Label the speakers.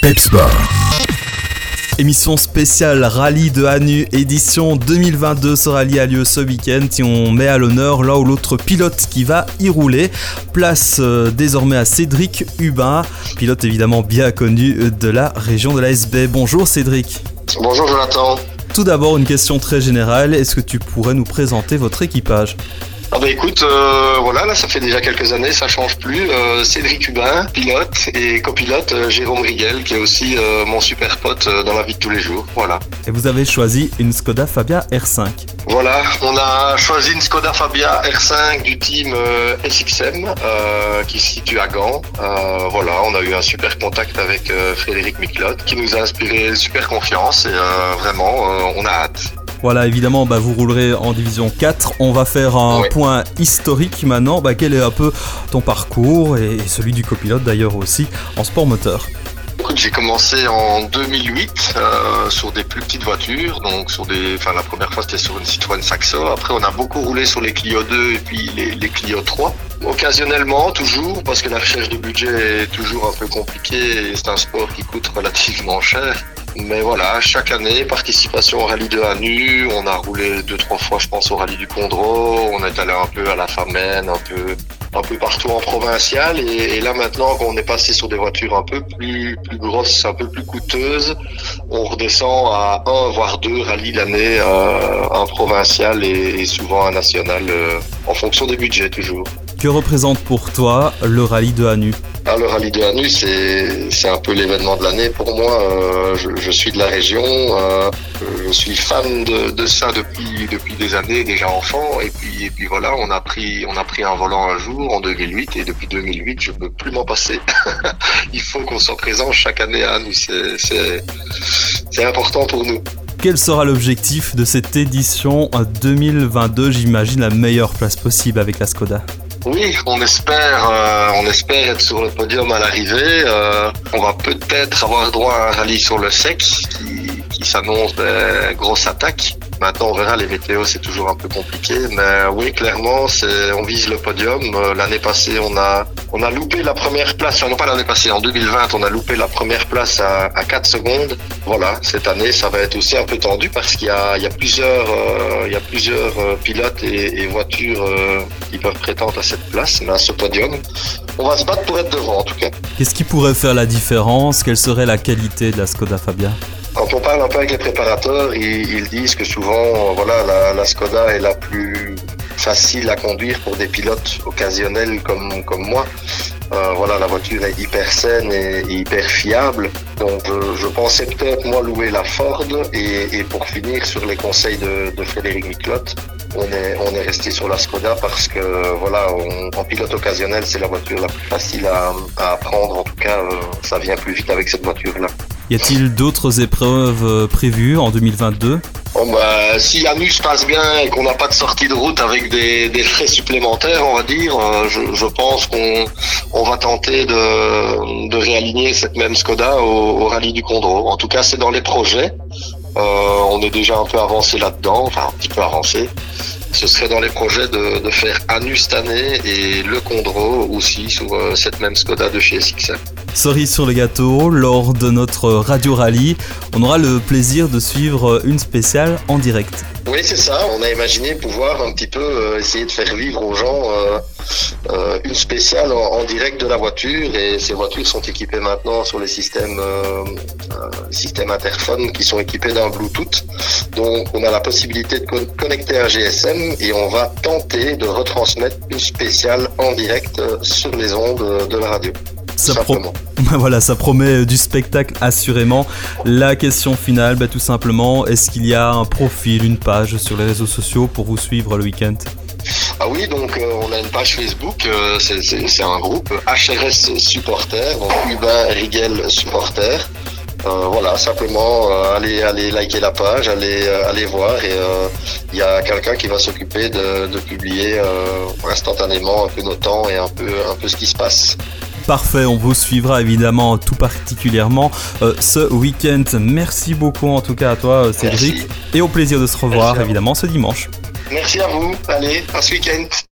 Speaker 1: Pepsport.
Speaker 2: Émission spéciale Rallye de Hanu, édition 2022. Ce rallye a lieu ce week-end et on met à l'honneur l'un ou l'autre pilote qui va y rouler. Place euh, désormais à Cédric Hubin, pilote évidemment bien connu de la région de la SB. Bonjour Cédric.
Speaker 3: Bonjour Jonathan.
Speaker 2: Tout d'abord, une question très générale. Est-ce que tu pourrais nous présenter votre équipage?
Speaker 3: Ah bah écoute, euh, voilà, là ça fait déjà quelques années, ça change plus. Euh, Cédric Hubin, pilote, et copilote euh, Jérôme Riguel, qui est aussi mon super pote dans la vie de tous les jours. Voilà.
Speaker 2: Et vous avez choisi une Skoda Fabia R5.
Speaker 3: Voilà, on a choisi une Skoda Fabia R5 du team SXM qui se situe à Gand. voilà, on a eu un super contact avec Frédéric Miclotte qui nous a inspiré super confiance et vraiment, on a hâte.
Speaker 2: Voilà, évidemment, bah, vous roulerez en division 4. On va faire un point historique maintenant. Bah, quel est un peu ton parcours et celui du copilote d'ailleurs aussi en sport moteur
Speaker 3: j'ai commencé en 2008 euh, sur des plus petites voitures, donc sur des, enfin la première fois c'était sur une Citroën Saxo. Après on a beaucoup roulé sur les Clio 2 et puis les, les Clio 3. Occasionnellement, toujours, parce que la recherche de budget est toujours un peu compliquée et c'est un sport qui coûte relativement cher. Mais voilà, chaque année, participation au rallye de Hanu. On a roulé deux, trois fois, je pense, au rallye du Condro. On est allé un peu à la Famenne, un peu, un peu partout en provincial. Et, là, maintenant, qu'on est passé sur des voitures un peu plus, plus grosses, un peu plus coûteuses, on redescend à un, voire deux rallyes l'année, euh, un provincial et, souvent un national, euh, en fonction des budgets toujours.
Speaker 2: Que représente pour toi le rallye de Hanu?
Speaker 3: Le rallye de Hanu, c'est un peu l'événement de l'année pour moi. Euh, je, suis de la région, euh, je suis fan de, ça depuis depuis des années, déjà enfant. Et puis et puis voilà, on a pris on a pris un volant un jour en 2008 et depuis 2008, je peux plus m'en passer. Il faut qu'on soit présent chaque année à Hanu. C'est important pour nous.
Speaker 2: Quel sera l'objectif de cette édition 2022 J'imagine la meilleure place possible avec la Skoda.
Speaker 3: Oui, on espère, euh, on espère être sur le podium à l'arrivée. Euh, on va peut-être avoir droit à un rallye sur le sec qui, qui s'annonce des grosses attaques. Maintenant, on verra, les météos, c'est toujours un peu compliqué. Mais oui, clairement, on vise le podium. Euh, l'année passée, on a, loupé la première place. Enfin, non pas l'année passée, en 2020, on a loupé la première place à, à 4 secondes. Voilà, cette année, ça va être aussi un peu tendu parce qu'il y a, plusieurs, euh, euh, pilotes et, et voitures qui peuvent prétendre à cette place, mais à ce podium. On va se battre pour être devant, en tout cas.
Speaker 2: Qu'est-ce qui pourrait faire la différence? Quelle serait la qualité de la Skoda Fabia?
Speaker 3: Quand on parle un peu avec les préparateurs, ils, disent que souvent, voilà, la, Skoda est la plus facile à conduire pour des pilotes occasionnels comme, comme moi. Euh, voilà, la voiture est hyper saine et, hyper fiable. Donc, je, pensais peut-être, moi, louer la Ford. Et, pour finir, sur les conseils de, Frédéric Miclotte, on est, on est resté sur la Skoda parce que, voilà, en pilote occasionnel, c'est la voiture la plus facile à, à apprendre. En tout cas, euh, ça vient plus vite avec cette voiture-là.
Speaker 2: Y a-t-il d'autres épreuves euh, prévues en 2022
Speaker 3: Bon bah, si Anus passe bien et qu'on n'a pas de sortie de route avec des, frais supplémentaires, on va dire, euh, je, pense qu'on on va tenter de, réaligner cette même Skoda au, rallye du Condro. En tout cas, c'est dans les projets. Euh, on est déjà un peu avancé là-dedans, enfin un petit peu avancé ce serait dans les projets de, faire Anus cette année et le Condro aussi sur cette même Skoda de chez SXM.
Speaker 2: Cerise sur le gâteau, lors de notre radio rallye, on aura le plaisir de suivre une spéciale en direct.
Speaker 3: Oui, c'est ça. On a imaginé pouvoir un petit peu euh, essayer de faire vivre aux gens euh, euh, une spéciale en, direct de la voiture. Et ces voitures sont équipées maintenant sur les systèmes, systèmes interphones qui sont équipés d'un Bluetooth. Donc, on a la possibilité de connecter un GSM et on va tenter de retransmettre une spéciale en direct sur les ondes de la radio.
Speaker 2: Ça, voilà, ça promet du spectacle assurément. La question finale, bah, tout simplement, est-ce qu'il y a un profil, une page sur les réseaux sociaux pour vous suivre le week-end?
Speaker 3: Ah oui, donc euh, on a une page Facebook, euh, c'est un groupe HRS Supporter, donc Hubin Rigel Supporter. Euh, voilà, simplement allez, allez liker la page, allez, allez voir et il y a quelqu'un qui va s'occuper de, de, publier instantanément un peu nos temps et un peu, un peu ce qui se passe.
Speaker 2: Parfait, on vous suivra évidemment tout particulièrement euh, ce week-end. Merci beaucoup en tout cas à toi euh, Cédric et au plaisir de se revoir évidemment ce dimanche.
Speaker 3: Merci à vous, allez, à ce week-end.